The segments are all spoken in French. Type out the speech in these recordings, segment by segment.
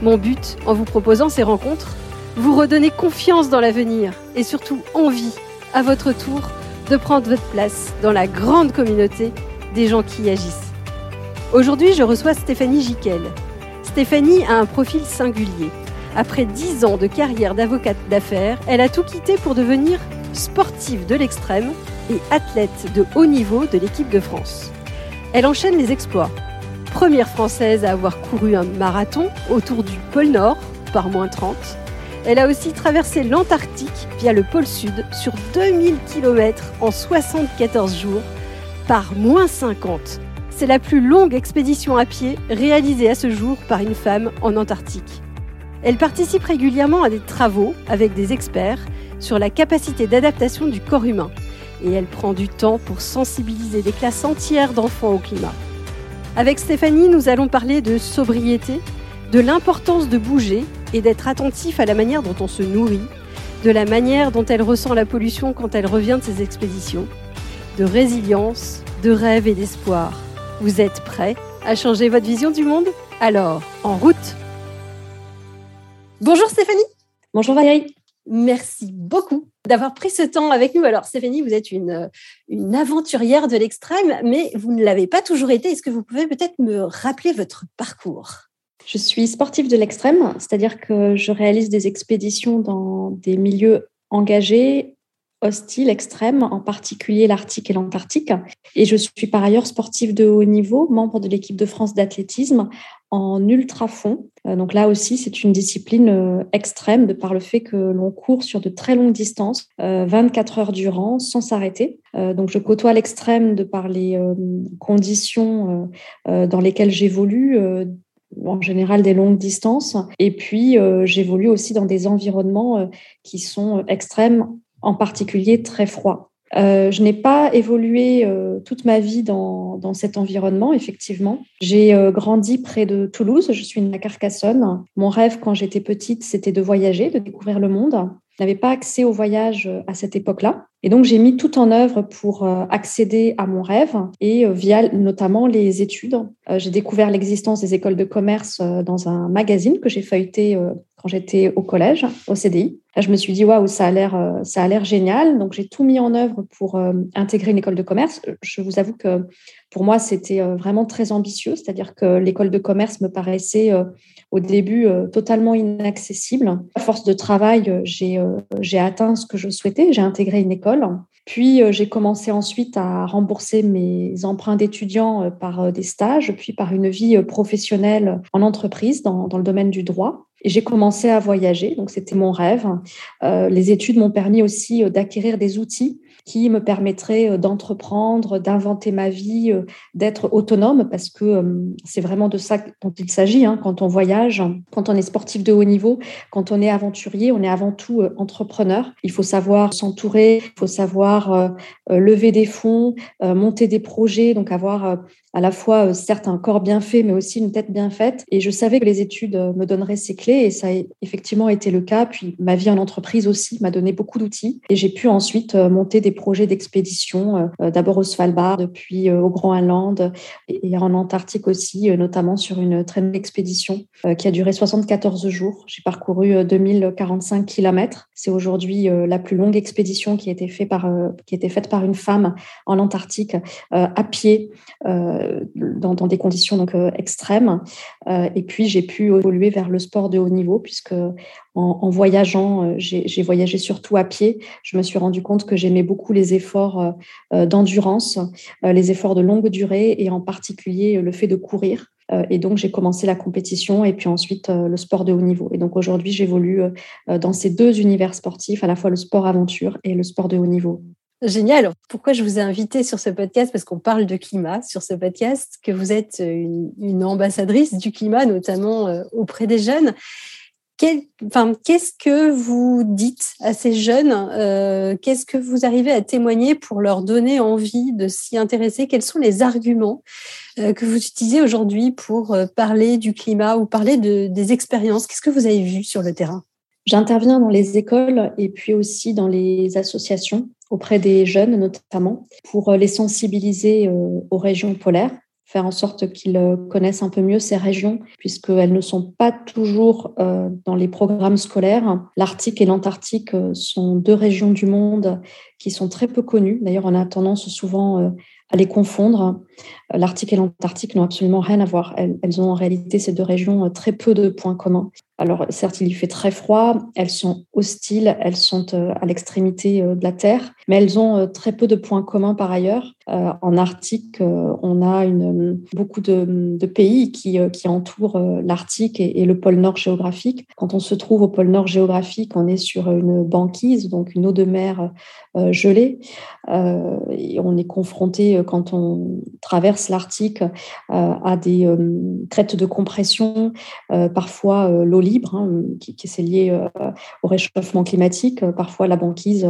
Mon but, en vous proposant ces rencontres, vous redonner confiance dans l'avenir et surtout envie, à votre tour, de prendre votre place dans la grande communauté des gens qui agissent. Aujourd'hui, je reçois Stéphanie Jiquel. Stéphanie a un profil singulier. Après dix ans de carrière d'avocate d'affaires, elle a tout quitté pour devenir sportive de l'extrême et athlète de haut niveau de l'équipe de France. Elle enchaîne les exploits première française à avoir couru un marathon autour du pôle Nord par moins 30. Elle a aussi traversé l'Antarctique via le pôle Sud sur 2000 km en 74 jours par moins 50. C'est la plus longue expédition à pied réalisée à ce jour par une femme en Antarctique. Elle participe régulièrement à des travaux avec des experts sur la capacité d'adaptation du corps humain et elle prend du temps pour sensibiliser des classes entières d'enfants au climat. Avec Stéphanie, nous allons parler de sobriété, de l'importance de bouger et d'être attentif à la manière dont on se nourrit, de la manière dont elle ressent la pollution quand elle revient de ses expéditions, de résilience, de rêve et d'espoir. Vous êtes prêts à changer votre vision du monde? Alors, en route! Bonjour Stéphanie! Bonjour Valérie! Merci beaucoup d'avoir pris ce temps avec nous. Alors, Stéphanie, vous êtes une, une aventurière de l'extrême, mais vous ne l'avez pas toujours été. Est-ce que vous pouvez peut-être me rappeler votre parcours? Je suis sportive de l'extrême, c'est-à-dire que je réalise des expéditions dans des milieux engagés hostile extrême, en particulier l'Arctique et l'Antarctique. Et je suis par ailleurs sportive de haut niveau, membre de l'équipe de France d'athlétisme en ultra-fond. Euh, donc là aussi, c'est une discipline euh, extrême de par le fait que l'on court sur de très longues distances, 24 euh, heures durant, sans s'arrêter. Donc je côtoie l'extrême de par les conditions dans lesquelles j'évolue en général des longues distances. Et puis, j'évolue aussi dans des environnements qui sont extrêmes en particulier très froid. Euh, je n'ai pas évolué euh, toute ma vie dans, dans, cet environnement, effectivement. J'ai euh, grandi près de Toulouse, je suis une à Carcassonne. Mon rêve quand j'étais petite, c'était de voyager, de découvrir le monde. Je n'avais pas accès au voyage à cette époque-là. Et donc, j'ai mis tout en œuvre pour accéder à mon rêve et via notamment les études. J'ai découvert l'existence des écoles de commerce dans un magazine que j'ai feuilleté quand j'étais au collège, au CDI. Là, je me suis dit, waouh, ça a l'air, euh, ça a l'air génial. Donc, j'ai tout mis en œuvre pour euh, intégrer une école de commerce. Je vous avoue que pour moi, c'était euh, vraiment très ambitieux. C'est-à-dire que l'école de commerce me paraissait au début totalement inaccessible. À force de travail, j'ai, j'ai atteint ce que je souhaitais. J'ai intégré une école. Puis, j'ai commencé ensuite à rembourser mes emprunts d'étudiants par des stages, puis par une vie professionnelle en entreprise dans, dans le domaine du droit. J'ai commencé à voyager, donc c'était mon rêve. Euh, les études m'ont permis aussi euh, d'acquérir des outils qui me permettrait euh, d'entreprendre, d'inventer ma vie, euh, d'être autonome, parce que euh, c'est vraiment de ça dont il s'agit hein. quand on voyage, quand on est sportif de haut niveau, quand on est aventurier, on est avant tout entrepreneur. Il faut savoir s'entourer, il faut savoir lever des fonds, monter des projets, donc avoir à la fois certes un corps bien fait, mais aussi une tête bien faite. Et je savais que les études me donneraient ces clés, et ça a effectivement été le cas. Puis ma vie en entreprise aussi m'a donné beaucoup d'outils, et j'ai pu ensuite monter des projets d'expédition, euh, euh, d'abord au Svalbard, puis euh, au Groenland et en Antarctique aussi, notamment sur une très longue expédition qui a duré 74 jours. J'ai parcouru 2045 km. C'est aujourd'hui la plus longue expédition qui a été faite par une femme en Antarctique à pied dans, dans, des conditions donc extrêmes. et puis j'ai pu évoluer vers le sport de haut niveau puisque en, voyageant, euh, j'ai voyagé surtout à pied. Je me suis rendu compte que j'aimais beaucoup les efforts euh, euh, d'endurance, les efforts de longue durée et en particulier le fait de courir. Et donc, j'ai commencé la compétition et puis ensuite le sport de haut niveau. Et donc, aujourd'hui, j'évolue dans ces deux univers sportifs, à la fois le sport aventure et le sport de haut niveau. Génial. Pourquoi je vous ai invité sur ce podcast? Parce qu'on parle de climat sur ce podcast, que vous êtes une, ambassadrice du climat, notamment euh, auprès des jeunes. Qu'est-ce que vous dites à ces jeunes? Euh, Qu'est-ce que vous arrivez à témoigner pour leur donner envie de s'y intéresser? Quels sont les arguments euh, que vous utilisez aujourd'hui pour parler du climat ou parler de, des expériences? Qu'est-ce que vous avez vu sur le terrain? J'interviens dans les écoles et puis aussi dans les associations auprès des jeunes notamment pour les sensibiliser euh, aux régions polaires faire en sorte qu'ils euh, connaissent un peu mieux ces régions, puisqu'elles ne sont pas toujours euh, dans les programmes scolaires. L'Arctique et l'Antarctique sont deux régions du monde qui sont très peu connues. D'ailleurs, on a tendance souvent à les confondre. L'Arctique et l'Antarctique n'ont absolument rien à voir. Elles, ont en réalité ces deux régions très peu de points communs. Alors certes, il y fait très froid, elles sont hostiles, elles sont à l'extrémité de la Terre, mais elles ont très peu de points communs par ailleurs. En Arctique, on a beaucoup de, pays qui, qui entourent l'Arctique et, le pôle Nord géographique. Quand on se trouve au pôle Nord géographique, on est sur une banquise, donc une eau de mer gelée. On est confronté, quand on traverse l'Arctique, à des crêtes de compression, parfois l'eau libre, hein, qui, est lié euh, au réchauffement climatique. Parfois, la banquise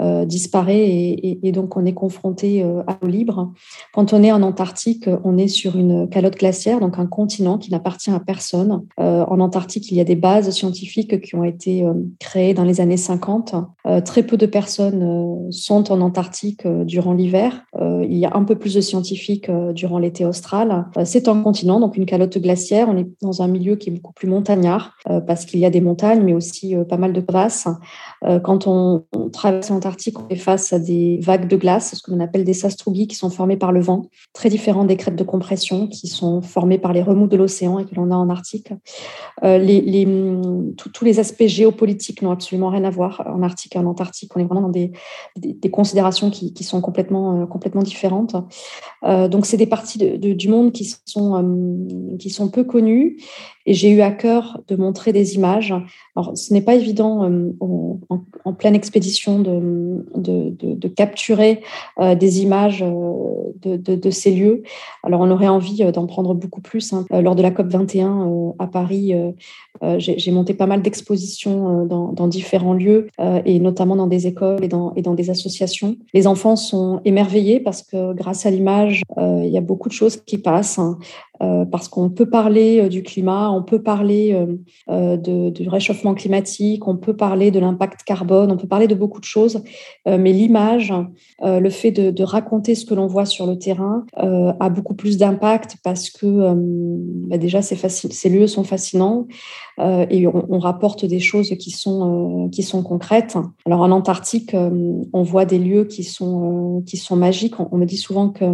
euh, disparaît et, donc on est confronté euh, à l'eau libre. Quand on est en Antarctique, on est sur une calotte glaciaire, donc un continent qui n'appartient à personne. Euh, en Antarctique, il y a des bases scientifiques qui ont été créées dans les années 50. très peu de personnes sont en Antarctique durant l'hiver. il y a un peu plus de scientifiques durant l'été austral. C'est un continent, donc une calotte glaciaire. On est dans un milieu qui est beaucoup plus montagnard parce qu'il y a des montagnes, mais aussi pas mal de crevasses. Quand on, traverse l'Antarctique, on est face à des vagues de glace, ce que l'on appelle des sastrugi, qui sont formées par le vent, très différents des crêtes de compression qui sont formées par les remous de l'océan et que l'on a en Arctique. Euh, les, tous les aspects géopolitiques n'ont absolument rien à voir en Arctique et en Antarctique. On est vraiment dans des, considérations qui, sont complètement, euh, complètement différentes. Euh, donc, c'est des parties du monde qui sont, qui sont peu connues et j'ai eu à cœur de montrer des images. Alors, ce n'est pas évident en, en, pleine expédition de, capturer euh, des images euh, de, ces lieux. Alors, on aurait envie euh, d'en prendre beaucoup plus. Hein. Lors de la COP 21 à Paris, j'ai monté pas mal d'expositions dans, différents lieux et notamment dans des écoles et dans, et dans des associations. Les enfants sont émerveillés parce que grâce à l'image, il y a beaucoup de choses qui passent. Euh, parce qu'on peut parler euh, du climat, on peut parler euh, de, du réchauffement climatique, on peut parler de l'impact carbone, on peut parler de beaucoup de choses, mais l'image, le fait de, de, raconter ce que l'on voit sur le terrain a beaucoup plus d'impact parce que bah déjà ces, lieux sont fascinants et on, rapporte des choses qui sont, qui sont concrètes. Alors en Antarctique, on voit des lieux qui sont, qui sont magiques. On, me dit souvent que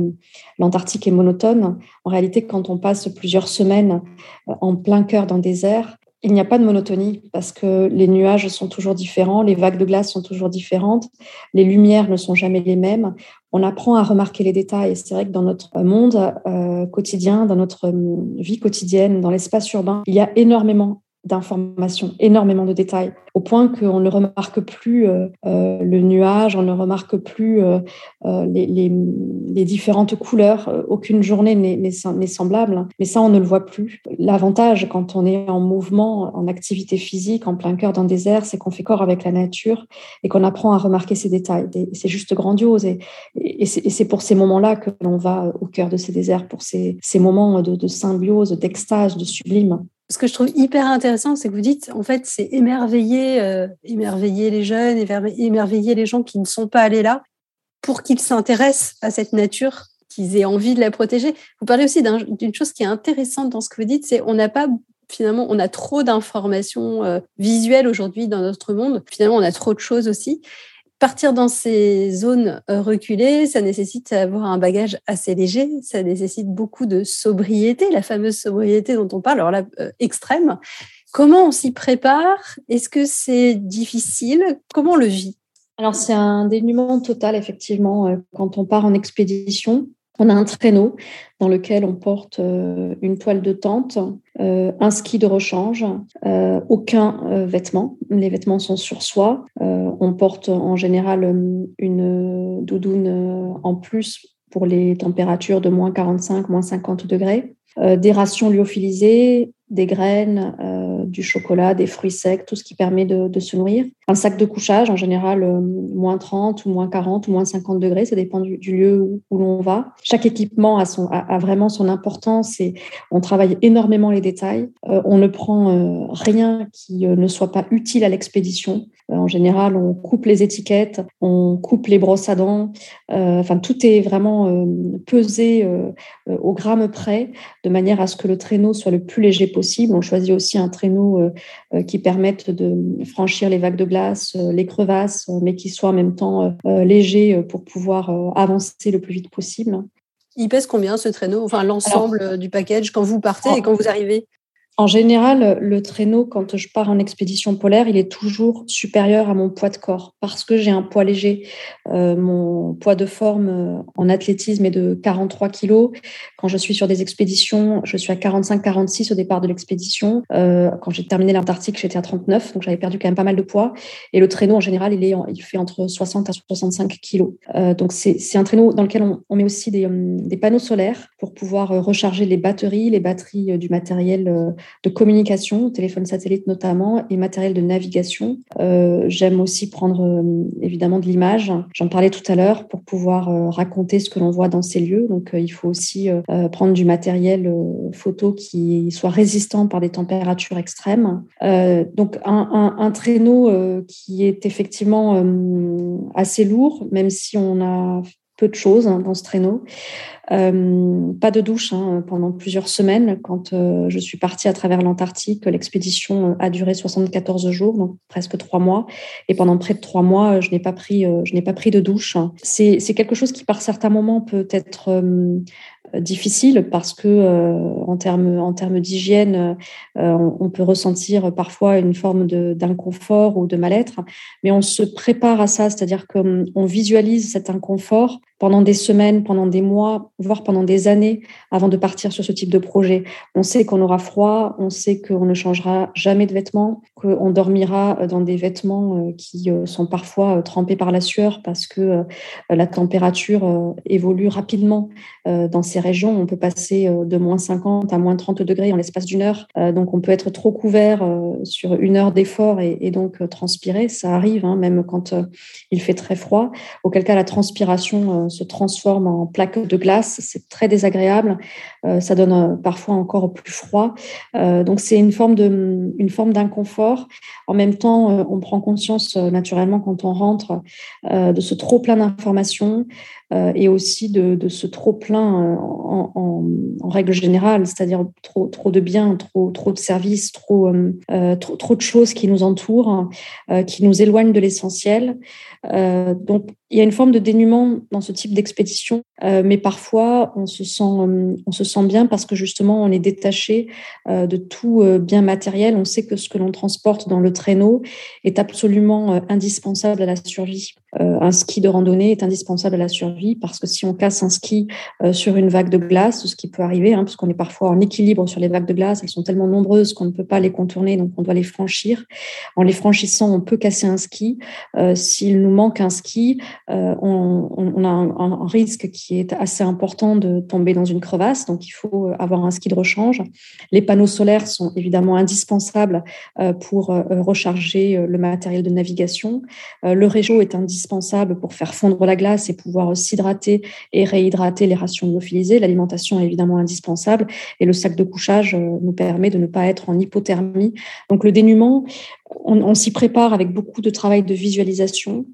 l'Antarctique est monotone. En réalité, quand on passe plusieurs semaines euh, en plein cœur d'un désert, il n'y a pas de monotonie parce que les nuages sont toujours différents, les vagues de glace sont toujours différentes, les lumières ne sont jamais les mêmes. On apprend à remarquer les détails. C'est vrai que dans notre monde euh, quotidien, dans notre euh, vie quotidienne, dans l'espace urbain, il y a énormément d'informations, énormément de détails, au point qu'on ne remarque plus euh, euh, le nuage, on ne remarque plus euh, les, différentes couleurs. Aucune journée n'est semblable, mais ça, on ne le voit plus. L'avantage quand on est en mouvement, en activité physique, en plein cœur d'un désert, c'est qu'on fait corps avec la nature et qu'on apprend à remarquer ces détails. C'est juste grandiose. Et, c'est pour ces moments-là que l'on va au cœur de ces déserts, pour ces, ces moments de, de symbiose, d'extase, de sublime ce que je trouve hyper intéressant, c'est que vous dites, en fait, c'est émerveiller, euh, émerveiller les jeunes, émerveiller les gens qui ne sont pas allés là, pour qu'ils s'intéressent à cette nature, qu'ils aient envie de la protéger. Vous parlez aussi d'une chose qui est intéressante dans ce que vous dites, c'est on n'a pas finalement, on a trop d'informations euh, visuelles aujourd'hui dans notre monde. Finalement, on a trop de choses aussi partir dans ces zones euh, reculées, ça nécessite d'avoir un bagage assez léger, ça nécite beaucoup de sobriété, la fameuse sobriété dont on parle, alors là, euh, extrême. Comment on s'y prépare? Est-ce que c'est difficile? Comment on le vit? Alors c'est un dénuement total, effectivement, euh, quand on part en expédition. On a un traîneau dans lequel on porte une toile de tente, euh, un ski de rechange, euh, aucun euh, vêtement. Les vêtements sont sur soi. on porte en général une doudoune en plus pour les températures de moins 45, moins 50 degrés. des rations lyophilisées, des graines, du chocolat, des fruits secs, tout ce qui permet de, se nourrir. Un sac de couchage, en général, euh, moins 30 ou moins 40 ou moins 50 degrés, ça dépend du, lieu où, l'on va. Chaque équipement a, son, a, vraiment son importance et on travaille énormément les détails. Euh, on ne prend rien qui ne soit pas utile à l'expédition. En général, on coupe les étiquettes, on coupe les brosses à dents. enfin, tout est vraiment pesé au gramme près, de manière à ce que le traîneau soit le plus léger possible. On choisit aussi un traîneau euh, euh, qui permette de franchir les vagues de glace, euh, les crevasses, mais qui soit en même temps léger pour pouvoir avancer le plus vite possible. Il pèse combien ce traîneau? Enfin, l'ensemble du package quand vous partez et quand vous arrivez? En général, le traîneau, quand je pars en expédition polaire, il est toujours supérieur à mon poids de corps parce que j'ai un poids léger. Euh, mon poids de forme euh, en athlétisme est de 43 kilos. Quand je suis sur des expéditions, je suis à 45-46 au départ de l'expédition. Euh, quand j'ai terminé l'Antarctique, j'étais à 39, donc j'avais perdu quand même pas mal de poids. Et le traîneau, en général, il, est, il fait entre 60 à 65 kilos. donc c'est un traîneau dans lequel on, on met aussi des, des, panneaux solaires pour pouvoir recharger les batteries, les batteries du matériel de communication, téléphone satellite notamment, et matériel de navigation. Euh, j'aime aussi prendre euh, évidemment de l'image. J'en parlais tout à l'heure pour pouvoir euh, raconter ce que l'on voit dans ces lieux. Donc il faut aussi prendre du matériel photo qui soit résistant par des températures extrêmes. donc un, un traîneau qui est effectivement assez lourd, même si on a peu de choses hein, dans ce traîneau. Euh, pas de douche hein, pendant plusieurs semaines. Quand euh, je suis partie à travers l'Antarctique, l'expédition euh, a duré 74 jours, donc presque trois mois. Et pendant près de trois mois, je n'ai pas pris, je n'ai pas pris de douche. C'est quelque chose qui, par certains moments, peut être difficile parce que en termes en termes d'hygiène, on, on, peut ressentir parfois une forme d'inconfort ou de mal-être, mais on se prépare à ça, c'est-à-dire qu'on visualise cet inconfort pendant des semaines, pendant des mois, voire pendant des années avant de partir sur ce type de projet. On sait qu'on aura froid, on sait qu'on ne changera jamais de vêtements, qu'on dormira dans des vêtements euh, qui euh, sont parfois euh, trempés par la sueur parce que la température évolue rapidement dans ces régions. On peut passer de moins 50 à moins 30 degrés en l'espace d'une heure. Donc on peut être trop couvert sur une heure d'effort et, donc transpirer. Ça arrive, hein, même quand il fait très froid. Auquel cas la transpiration se transforme en plaque de glace. C'est très désagréable. Euh, ça donne euh, parfois encore plus froid. Euh, donc c'est une forme de, une forme d'inconfort. En même temps, on prend conscience naturellement quand on rentre de ce trop plein d'informations et aussi de, ce trop plein en, règle générale, c'est-à-dire trop, trop de biens, trop, trop de services, trop, trop, trop de choses qui nous entourent, qui nous éloignent de l'essentiel. donc il y a une forme de dénuement dans ce type d'expédition, euh, mais parfois on se sent euh, on se sent bien parce que justement on est détaché euh, de tout bien matériel. On sait que ce que l'on transporte dans le traîneau est absolument indispensable à la survie. un ski de randonnée est indispensable à la survie parce que si on casse un ski sur une vague de glace, ce qui peut arriver, hein, parce qu'on est parfois en équilibre sur les vagues de glace, elles sont tellement nombreuses qu'on ne peut pas les contourner, donc on doit les franchir. En les franchissant, on peut casser un ski. S'il nous manque un ski, euh, on, a un, risque qui est assez important de tomber dans une crevasse, donc il faut avoir un ski de rechange. Les panneaux solaires sont évidemment indispensables euh, pour euh, recharger le matériel de navigation. Le réchaud est indispensable pour faire fondre la glace et pouvoir s'hydrater et réhydrater les rations lyophilisées. L'alimentation est évidemment indispensable et le sac de couchage nous permet de ne pas être en hypothermie. Donc le dénuement, on, s'y prépare avec beaucoup de travail de visualisation,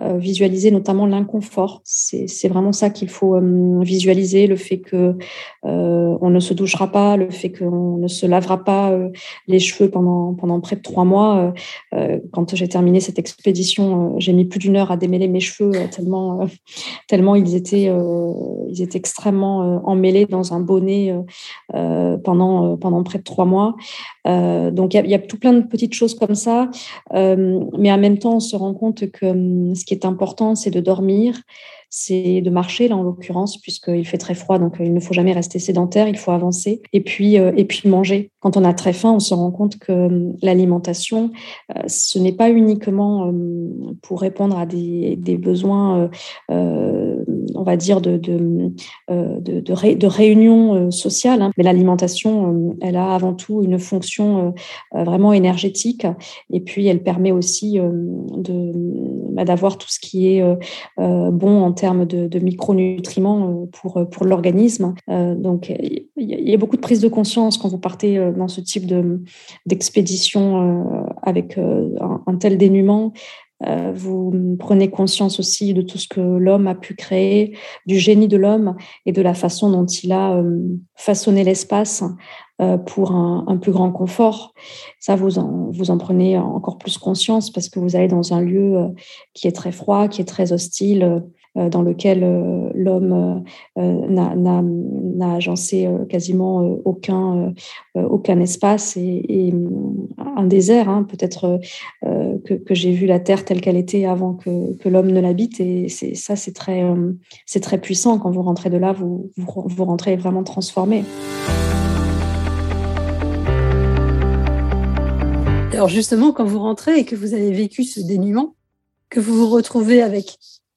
euh, visualiser notamment l'inconfort. C'est vraiment ça qu'il faut euh, visualiser, le fait que euh, on ne se douchera pas, le fait qu'on ne se lavera pas les cheveux pendant pendant près de trois mois. quand j'ai terminé cette expédition, j'ai mis plus d'une heure à démêler mes cheveux tellement tellement ils étaient ils étaient extrêmement emmêlés dans un bonnet pendant pendant près de trois mois. donc il y, y a, tout plein de petites choses comme ça. Euh, mais en même temps, on se rend compte que hum, ce qui est important, c'est de dormir, c'est de marcher, là en l'occurrence, puisqu'il fait très froid, donc il ne faut jamais rester sédentaire, il faut avancer. Et puis, et puis manger. Quand on a très faim, on se rend compte que l'alimentation, ce n'est pas uniquement pour répondre à des besoins, on va dire, de, de, de, de, réunion sociale, hein. mais l'alimentation, elle a avant tout une fonction vraiment énergétique et puis elle permet aussi bah, d'avoir tout ce qui est bon en termes de, micronutriments pour, pour l'organisme. donc il y, a beaucoup de prise de conscience quand vous partez dans ce type d'expédition avec un, tel dénuement. Vous prenez conscience aussi de tout ce que l'homme a pu créer, du génie de l'homme et de la façon dont il a façonné l'espace euh, pour un, plus grand confort. Ça, vous en, vous en prenez encore plus conscience parce que vous allez dans un lieu euh, qui est très froid, qui est très hostile, euh, dans lequel l'homme n'a agencé quasiment aucun, aucun espace et, un désert. Hein, Peut-être que, j'ai vu la terre telle qu'elle était avant que, que l'homme ne l'habite. Et ça, c'est très, c'est très puissant. Quand vous rentrez de là, vous, vous rentrez vraiment transformé. Alors justement, quand vous rentrez et que vous avez vécu ce dénuement, que vous vous retrouvez avec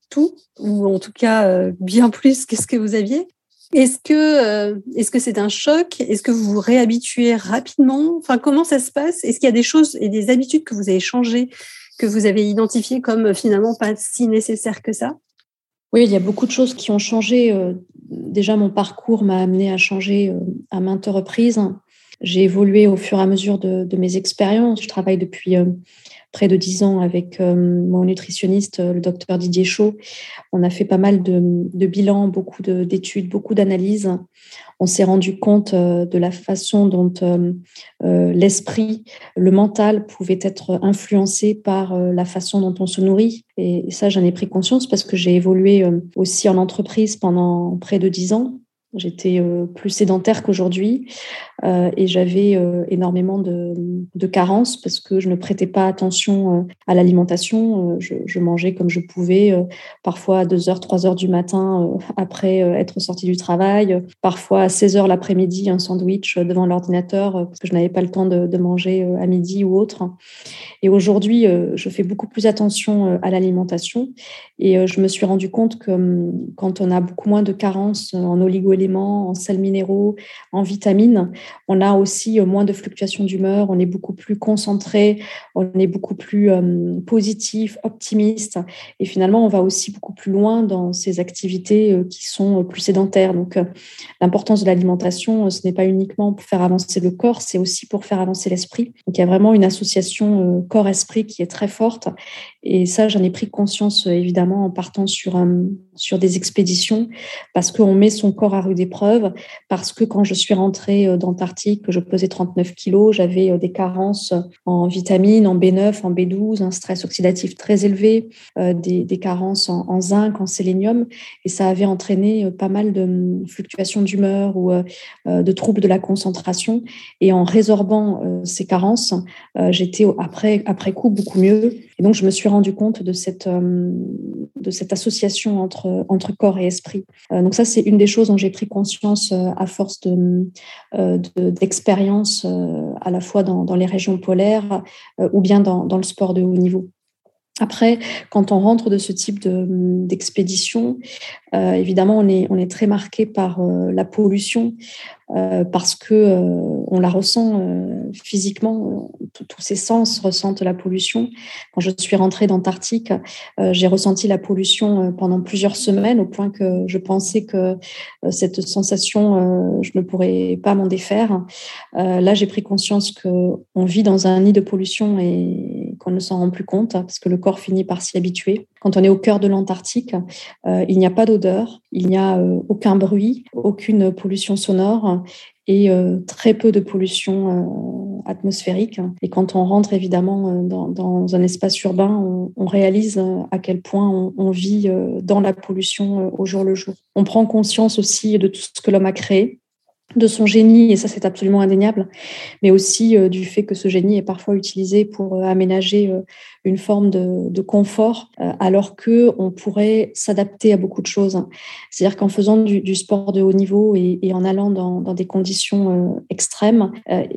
tout, ou en tout cas euh, bien plus que ce que vous aviez, est-ce que euh, est-ce que c'est un choc? Est-ce que vous vous réhabituez rapidement? Enfin, comment ça se passe? Est-ce qu'il y a des choses et des habitudes que vous avez changées, que vous avez identifiées comme euh, finalement pas si nécessaires que ça? Oui, il y a beaucoup de choses qui ont changé. Déjà, mon parcours m'a amené à changer à maintes reprises. J'ai évolué au fur et à mesure de, mes expériences. Je travaille depuis euh, près de dix ans avec euh, mon nutritionniste, le docteur Didier Chaud. On a fait pas mal de, bilans, beaucoup d'études, beaucoup d'analyses. On s'est rendu compte euh, de la façon dont l'esprit, le mental pouvait être influencé par la façon dont on se nourrit. Et ça, j'en ai pris conscience parce que j'ai évolué aussi en entreprise pendant près de dix ans. J'étais euh, plus sédentaire qu'aujourd'hui euh, et j'avais euh, énormément de, carences parce que je ne prêtais pas attention à l'alimentation. Je, mangeais comme je pouvais, parfois à 2h, 3h du matin après être sortie du travail, parfois à 16h l'après-midi, un sandwich devant l'ordinateur parce que je n'avais pas le temps de, de, manger à midi ou autre. Et aujourd'hui, je fais beaucoup plus attention à l'alimentation et je me suis rendu compte que hum, quand on a beaucoup moins de carences en oligo en sels minéraux, en vitamines. On a aussi euh, moins de fluctuations d'humeur, on est beaucoup plus concentré, on est beaucoup plus euh, positif, optimiste. Et finalement, on va aussi beaucoup plus loin dans ces activités euh, qui sont plus sédentaires. Donc, l'importance de l'alimentation, ce n'est pas uniquement pour faire avancer le corps, c'est aussi pour faire avancer l'esprit. Donc, il y a vraiment une association corps-esprit qui est très forte. Et ça, j'en ai pris conscience évidemment en partant sur, sur des expéditions parce qu'on met son corps à rude épreuve, parce que quand je suis rentrée euh, je pesais 39 kilos, j'avais euh, des carences en vitamines, en B9, en B12, un stress oxydatif très élevé, euh, des, carences en, zinc, en sélénium, et ça avait entraîné pas mal de hum, fluctuations d'humeur ou de troubles de la concentration. Et en résorbant ces carences, j'étais après coup beaucoup mieux. Et donc, je me suis rendu compte de cette, de cette association entre, entre corps et esprit. donc, ça, c'est une des choses dont j'ai pris conscience euh, à force euh, d'expérience euh, à la fois dans, les régions polaires ou bien dans, le sport de haut niveau. Après, quand on rentre de ce type d'expédition, évidemment, on est, on est très marqué par la pollution, euh, parce que euh, on la ressent euh, physiquement, tous ses sens ressentent la pollution. Quand je suis rentrée d'Antarctique, j'ai ressenti la pollution pendant plusieurs semaines au point que je pensais que cette sensation, je ne pourrais pas m'en défaire. là, j'ai pris conscience que on vit dans un nid de pollution et qu'on ne s'en rend plus compte parce que le corps finit par s'y habituer. Quand on est au cœur de l'Antarctique, il n'y a pas d'odeur, il n'y a aucun bruit, aucune pollution sonore et euh, très peu de pollution euh, atmosphérique. Et quand on rentre évidemment euh, dans, un espace urbain, on, réalise à quel point on, vit dans la pollution au jour le jour. On prend conscience aussi de tout ce que l'homme a créé. de son génie, et ça c'est absolument indéniable, mais aussi euh, du fait que ce génie est parfois utilisé pour euh, aménager euh, une forme de, confort, alors que on pourrait s'adapter à beaucoup de choses. C'est-à-dire qu'en faisant du, sport de haut niveau et, en allant dans, des conditions extrêmes,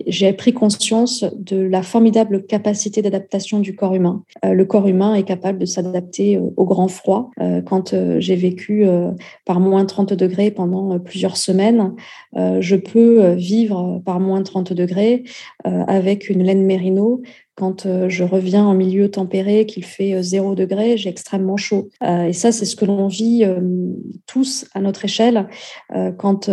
j'ai pris conscience de la formidable capacité d'adaptation du corps humain. le corps humain est capable de s'adapter au grand froid. quand j'ai vécu par moins 30 degrés pendant plusieurs semaines, je peux euh, vivre par moins 30 degrés euh, avec une laine mérino quand euh, je reviens en milieu tempéré, qu'il fait 0 degré, j'ai extrêmement chaud. et ça, c'est ce que l'on vit tous à notre échelle. Quand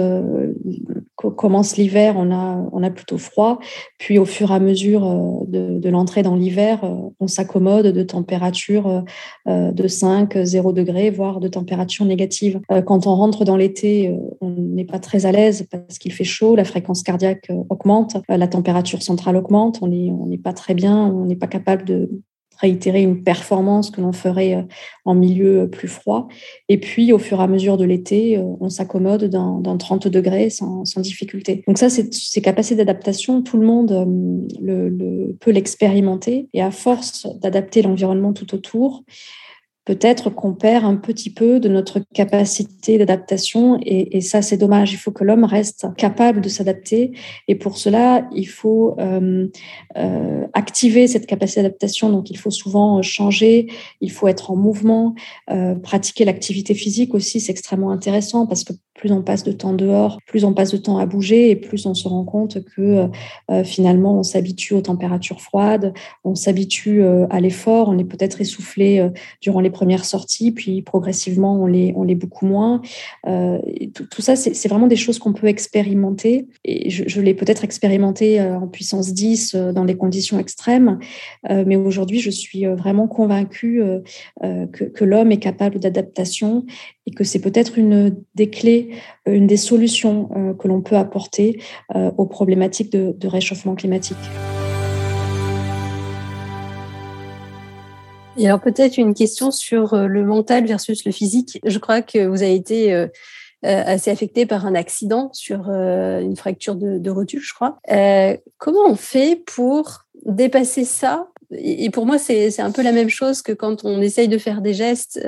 commence l'hiver, on a, plutôt froid. Puis au fur et à mesure de, de l'entrée dans l'hiver, on s'accommode de températures de 5, 0 degrés, voire de températures négatives. Quand on rentre dans l'été, on n'est pas très à l'aise parce qu'il fait chaud, la fréquence cardiaque augmente, la température centrale augmente, on n'est on pas très bien, on n'est pas capable de réitérer une performance que l'on ferait en milieu plus froid. Et puis, au fur et à mesure de l'été, on s'accommode dans, 30 degrés sans, difficulté. Donc ça, ces capacités d'adaptation, tout le monde peut l'expérimenter. Et à force d'adapter l'environnement tout autour, peut-être qu'on perd un petit peu de notre capacité d'adaptation et, ça c'est dommage. Il faut que l'homme reste capable de s'adapter et pour cela il faut euh, euh, activer cette capacité d'adaptation. Donc il faut souvent changer, il faut être en mouvement, euh, pratiquer l'activité physique aussi c'est extrêmement intéressant parce que plus on passe de temps dehors, plus on passe de temps à bouger et plus on se rend compte que finalement on s'habitue aux températures froides, on s'habitue à l'effort, on est peut-être essoufflé durant les premières sorties, puis progressivement, on les, on beaucoup moins. Euh, tout, ça, c'est vraiment des choses qu'on peut expérimenter. Et je, l'ai peut-être expérimenté euh, en puissance 10 euh, dans des conditions extrêmes, mais aujourd'hui, je suis vraiment convaincue que l'homme est capable d'adaptation et que c'est peut-être une des clés, une des solutions que l'on peut apporter aux problématiques de réchauffement climatique. Et alors peut-être une question sur euh, le mental versus le physique. Je crois que vous avez été euh, euh, assez affecté par un accident sur une fracture de, rotule, je crois. comment on fait pour dépasser ça? Et pour moi, c'est un peu la même chose que quand on essaye de faire des gestes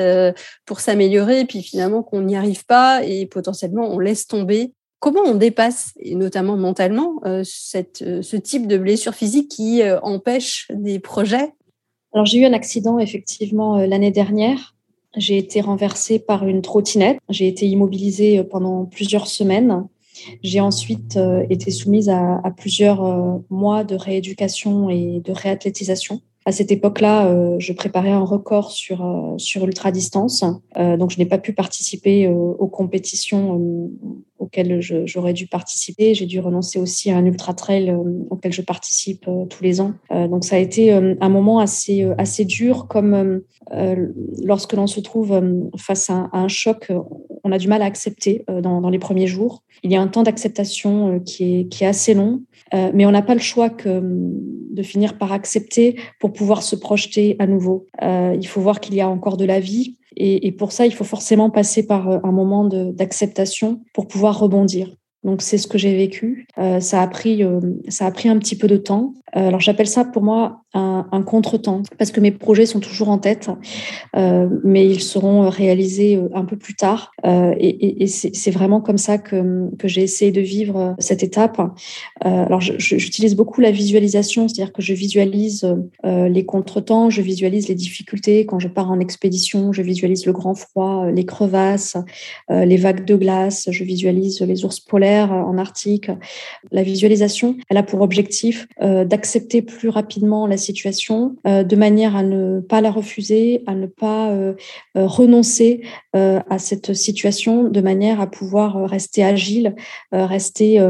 pour s'améliorer, puis finalement qu'on n'y arrive pas et potentiellement on laisse tomber. Comment on dépasse, et notamment mentalement, cette, ce type de blessure physique qui empêche des projets? Alors j'ai eu un accident effectivement euh, l'année dernière. J'ai été renversée par une trottinette. J'ai été immobilisée euh, pendant plusieurs semaines. J'ai ensuite euh, été soumise à, plusieurs mois de rééducation et de réathlétisation. À cette époque-là, je préparais un record sur, sur ultra distance. donc, je n'ai pas pu participer aux compétitions auquel j'aurais dû participer. J'ai dû renoncer aussi à un ultra trail euh, auquel je participe euh, tous les ans. Euh, donc ça a été un moment assez assez dur, comme lorsque l'on se trouve face à, un choc, on a du mal à accepter dans, dans les premiers jours. Il y a un temps d'acceptation qui est qui est assez long, mais on n'a pas le choix que de finir par accepter pour pouvoir se projeter à nouveau. il faut voir qu'il y a encore de la vie et, pour ça, il faut forcément passer par euh, un moment d'acceptation pour pouvoir rebondir. Donc c'est ce que j'ai vécu. Euh, ça a pris euh, ça a pris un petit peu de temps. Euh, alors j'appelle ça pour moi un, contretemps parce que mes projets sont toujours en tête, euh, mais ils seront réalisés euh, un peu plus tard. Et, c'est vraiment comme ça que, que j'ai essayé de vivre cette étape. alors j'utilise beaucoup la visualisation, c'est-à-dire que je visualise les contretemps, je visualise les difficultés quand je pars en expédition, je visualise le grand froid, les crevasses, les vagues de glace, je visualise les ours polaires en Arctique. La visualisation, elle a pour objectif d'accepter plus rapidement la situation, euh, de manière à ne pas la refuser, à ne pas euh, euh, renoncer à cette situation, de manière à pouvoir rester agile, rester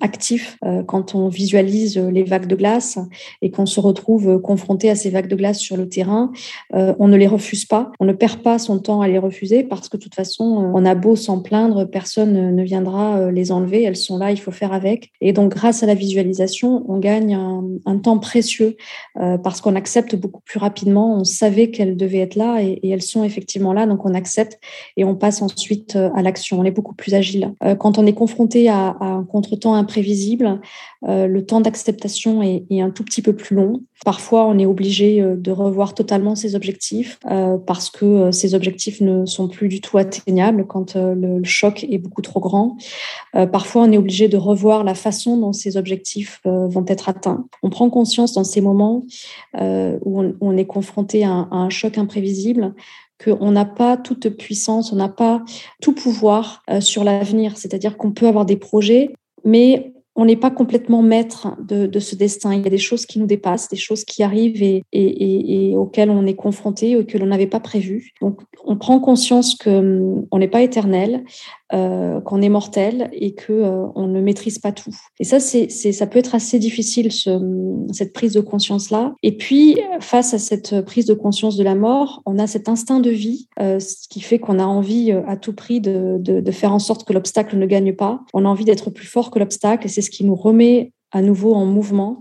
actif quand on visualise les vagues de glace et qu'on se retrouve confronté à ces vagues de glace sur le terrain. on ne les refuse pas, on ne perd pas son temps à les refuser parce que de toute façon, on a beau s'en plaindre, personne ne viendra les enlever, elles sont là, il faut faire avec. Et donc, grâce à la visualisation, on gagne un, un, temps précieux parce qu'on accepte beaucoup plus rapidement. On savait qu'elles devaient être là et, elles sont effectivement là, donc on accepte et on passe ensuite à l'action. On est beaucoup plus agile. quand on est confronté à, un contretemps imprévisible, le temps d'acceptation est, est, un tout petit peu plus long. Parfois, on est obligé de revoir totalement ses objectifs parce que ces objectifs ne sont plus du tout atteignables quand le, choc est beaucoup trop grand. parfois, on est obligé de revoir la façon dont ces objectifs euh, vont être atteints. On prend conscience dans ces moments euh, où on, est confronté à un, choc imprévisible qu'on n'a pas toute puissance, on n'a pas tout pouvoir euh, sur l'avenir. C'est-à-dire qu'on peut avoir des projets, mais on n'est pas complètement maître de, ce destin. Il y a des choses qui nous dépassent, des choses qui arrivent et, auxquelles on est confronté, auxquelles on n'avait pas prévu. Donc, on prend conscience qu'on hum, n'est pas éternel, euh, qu'on est mortel et que euh, on ne maîtrise pas tout. Et ça, c'est, ça peut être assez difficile cette prise de conscience là. Et puis, face à cette prise de conscience de la mort, on a cet instinct de vie, euh, ce qui fait qu'on a envie à tout prix de, de, faire en sorte que l'obstacle ne gagne pas. On a envie d'être plus fort que l'obstacle et c'est ce qui nous remet à nouveau en mouvement.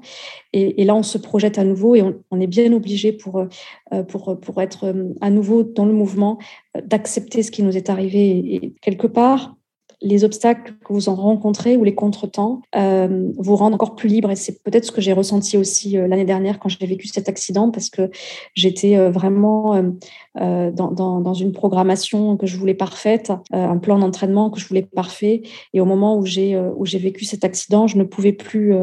Et, là, on se projette à nouveau et on, est bien obligé pour, pour, pour être à nouveau dans le mouvement, d'accepter ce qui nous est arrivé. Et quelque part, les obstacles que vous en rencontrez ou les contretemps euh, vous rendent encore plus libre. Et c'est peut-être ce que j'ai ressenti aussi euh, l'année dernière quand j'ai vécu cet accident, parce que j'étais euh, vraiment euh, dans, dans, dans, une programmation que je voulais parfaite, un plan d'entraînement que je voulais parfait. Et au moment où j'ai où j'ai vécu cet accident, je ne pouvais plus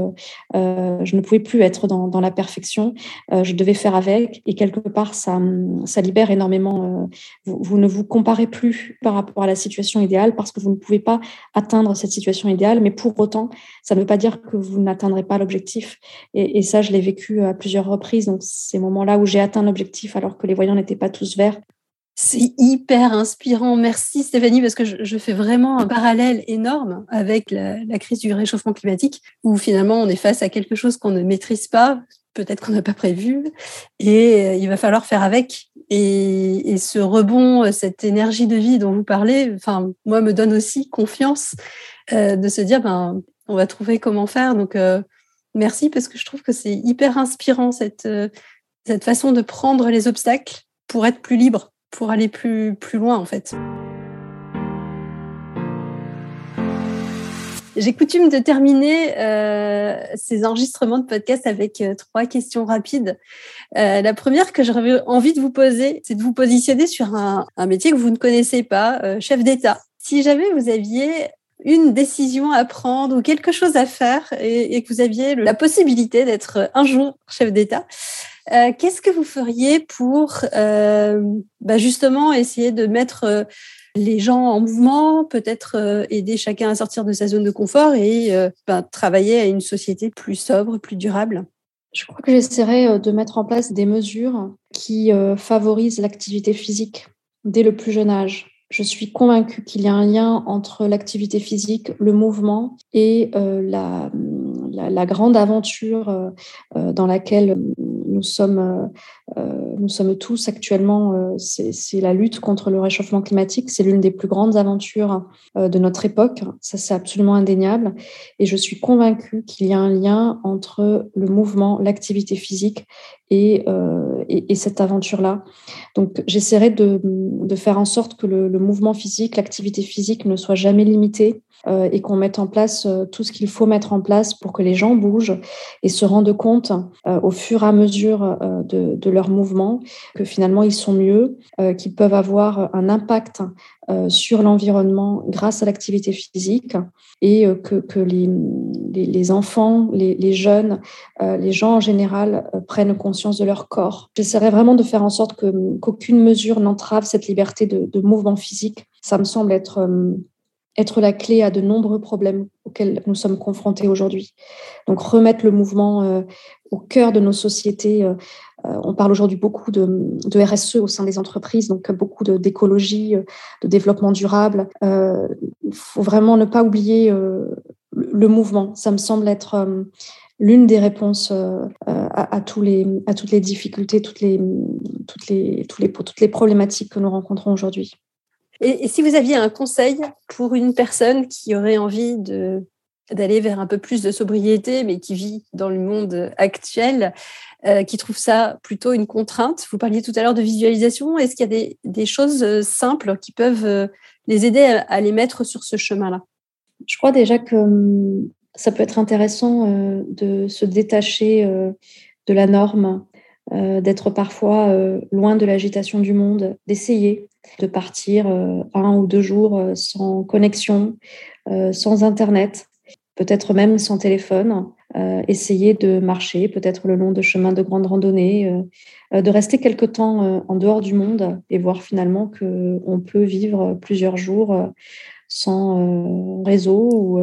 je ne pouvais plus être dans, dans la perfection. je devais faire avec. Et quelque part, ça ça libère énormément. Vous, vous ne vous comparez plus par rapport à la situation idéale parce que vous ne pouvez pas atteindre cette situation idéale, mais pour autant, ça ne veut pas dire que vous n'atteindrez pas l'objectif. Et, ça, je l'ai vécu à plusieurs reprises. Donc, ces moments-là où j'ai atteint l'objectif alors que les voyants n'étaient pas tous C'est hyper inspirant. Merci Stéphanie, parce que je, fais vraiment un parallèle énorme avec la, crise du réchauffement climatique, où finalement on est face à quelque chose qu'on ne maîtrise pas, peut-être qu'on n'a pas prévu, et euh, il va falloir faire avec. Et, ce rebond, euh, cette énergie de vie dont vous parlez, enfin, moi, me donne aussi confiance euh, de se dire, ben, on va trouver comment faire. Donc, merci parce que je trouve que c'est hyper inspirant cette, cette façon de prendre les obstacles pour être plus libre, pour aller plus, plus loin, en fait. J'ai coutume de terminer euh, ces enregistrements de podcast avec euh, trois questions rapides. Euh, la première que j'aurais envie de vous poser, c'est de vous positionner sur un, métier que vous ne connaissez pas, chef d'État. Si jamais vous aviez une décision à prendre ou quelque chose à faire et que vous aviez la possibilité d'être un jour chef d'État, euh, qu'est-ce que vous feriez pour bah justement essayer de mettre les gens en mouvement, peut-être euh, aider chacun à sortir de sa zone de confort et euh, ben, travailler à une société plus sobre, plus durable? Je crois que j'essaierai euh, de mettre en place des mesures qui favorisent l'activité physique dès le plus jeune âge. Je suis convaincue qu'il y a un lien entre l'activité physique, le mouvement et la, grande aventure dans laquelle nous sommes euh, nous sommes tous actuellement, euh, c'est la lutte contre le réchauffement climatique. C'est l'une des plus grandes aventures euh, de notre époque. Ça, c'est absolument indéniable. Et je suis convaincue qu'il y a un lien entre le mouvement, l'activité physique et, et, cette aventure-là. Donc, j'essaierai de, de, faire en sorte que le, le mouvement physique, l'activité physique ne soit jamais limitée euh, et qu'on mette en place euh, tout ce qu'il faut mettre en place pour que les gens bougent et se rendent compte euh, au fur et à mesure de, de leur mouvement que finalement ils sont mieux, qu'ils peuvent avoir un impact sur l'environnement grâce à l'activité physique et que, que les, les, enfants, les, les jeunes, les gens en général prennent conscience de leur corps. J'essaierai vraiment de faire en sorte qu'aucune mesure n'entrave cette liberté de, de, mouvement physique. Ça me semble être être la clé à de nombreux problèmes auxquels nous sommes confrontés aujourd'hui. Donc remettre le mouvement euh, au cœur de nos sociétés. Euh, euh, on parle aujourd'hui beaucoup de, RSE au sein des entreprises, donc beaucoup d'écologie, de, développement durable. Il faut vraiment ne pas oublier le mouvement. Ça me semble être l'une des réponses à, à, tous les, à toutes les difficultés, toutes les, toutes les, tous les, toutes les problématiques que nous rencontrons aujourd'hui. Et, si vous aviez un conseil pour une personne qui aurait envie d'aller vers un peu plus de sobriété, mais qui vit dans le monde actuel, euh, qui trouve ça plutôt une contrainte? Vous parliez tout à l'heure de visualisation. Est-ce qu'il y a des, choses euh, simples qui peuvent euh, les aider à, les mettre sur ce chemin-là? Je crois déjà que hum, ça peut être intéressant de se détacher de la norme, d'être parfois loin de l'agitation du monde, d'essayer de partir un ou deux jours sans connexion, sans Internet, peut-être même sans téléphone, euh, essayer de marcher peut-être le long de chemins de grande randonnée, euh, euh, de rester quelque temps en dehors du monde et voir finalement qu'on peut vivre plusieurs jours sans réseau ou,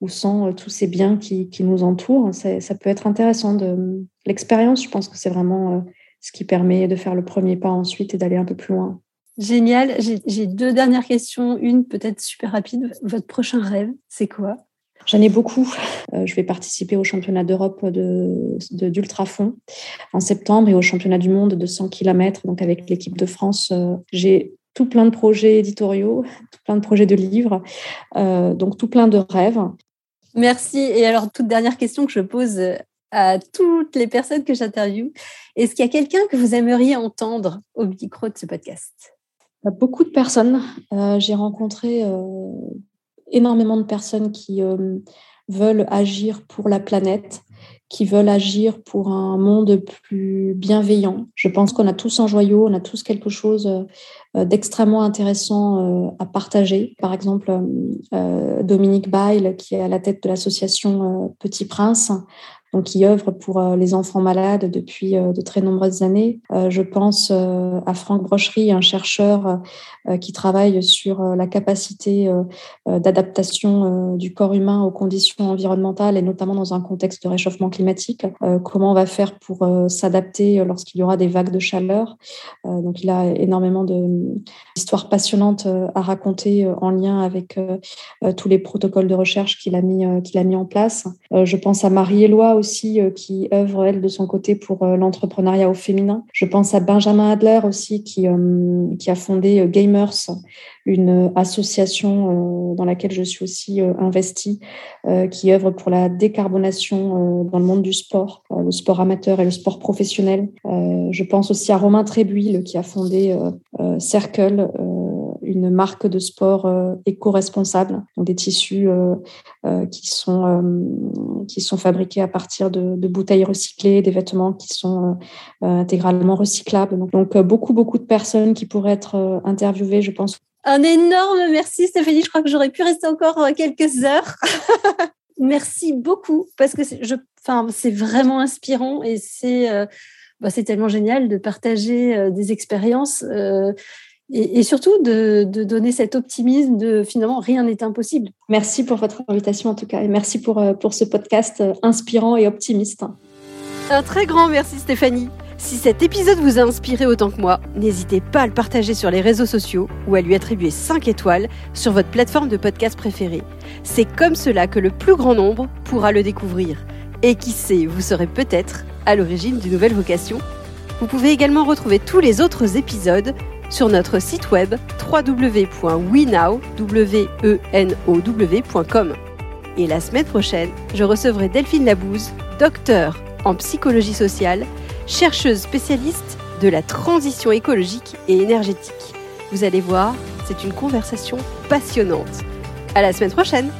ou, sans tous ces biens qui, qui nous entourent. Ça, ça, peut être intéressant. De... L'expérience, je pense que c'est vraiment ce qui permet de faire le premier pas ensuite et d'aller un peu plus loin. Génial. J'ai deux dernières questions. Une peut-être super rapide. Votre prochain rêve, c'est quoi? J'en ai beaucoup. Euh, je vais participer au championnat d'Europe de, d'ultrafond en septembre et au championnat du monde de 100 km, donc avec l'équipe de France. Euh, j'ai tout plein de projets éditoriaux, tout plein de projets de livres, euh, donc tout plein de rêves. Merci. Et alors, toute dernière question que je pose à toutes les personnes que j'interviewe. Est-ce qu'il y a quelqu'un que vous aimeriez entendre au micro de ce podcast? Beaucoup de personnes. j'ai rencontré énormément de personnes qui euh, veulent agir pour la planète, qui veulent agir pour un monde plus bienveillant. Je pense qu'on a tous un joyau, on a tous quelque chose euh, d'extrêmement intéressant euh, à partager. Par exemple, Dominique Bail, qui est à la tête de l'association Petit Prince, donc qui œuvre pour euh, les enfants malades depuis euh, de très nombreuses années. Euh, je pense à Franck Brochery, un chercheur qui travaille sur la capacité d'adaptation du corps humain aux conditions environnementales et notamment dans un contexte de réchauffement climatique. Comment on va faire pour s'adapter lorsqu'il y aura des vagues de chaleur? Donc il a énormément d'histoires passionnantes à raconter en lien avec tous les protocoles de recherche qu'il a mis qu'il a mis en place. Je pense à Marie-Éloi aussi euh, qui œuvre, elle, de son côté pour euh, l'entrepreneuriat au féminin. Je pense à Benjamin Adler aussi qui, euh, qui a fondé Gamers, une association dans laquelle je suis aussi investie, qui œuvre pour la décarbonation dans le monde du sport, le sport amateur et le sport professionnel. Je pense aussi à Romain Trébuil qui a fondé Circle une marque de sport euh, éco-responsable, donc des tissus euh, euh, qui sont qui sont fabriqués à partir de, bouteilles recyclées, des vêtements qui sont intégralement recyclables. Donc, beaucoup beaucoup de personnes qui pourraient être interviewées, je pense. Un énorme merci Stéphanie. Je crois que j'aurais pu rester encore quelques heures. merci beaucoup parce que c'est vraiment inspirant et c'est bah, c'est tellement génial de partager des expériences et, surtout de, donner cet optimisme de finalement rien n'est impossible. Merci pour votre invitation en tout cas et merci pour, euh, pour ce podcast euh, inspirant et optimiste. Un très grand merci Stéphanie. Si cet épisode vous a inspiré autant que moi, n'hésitez pas à le partager sur les réseaux sociaux ou à lui attribuer 5 étoiles sur votre plateforme de podcast préférée. C'est comme cela que le plus grand nombre pourra le découvrir. Et qui sait, vous serez peut-être à l'origine d'une nouvelle vocation. Vous pouvez également retrouver tous les autres épisodes sur notre site web www.wenow.com. Et la semaine prochaine, je recevrai Delphine Labouze, docteur en psychologie sociale, chercheuse spécialiste de la transition écologique et énergétique. Vous allez voir, c'est une conversation passionnante. À la semaine prochaine!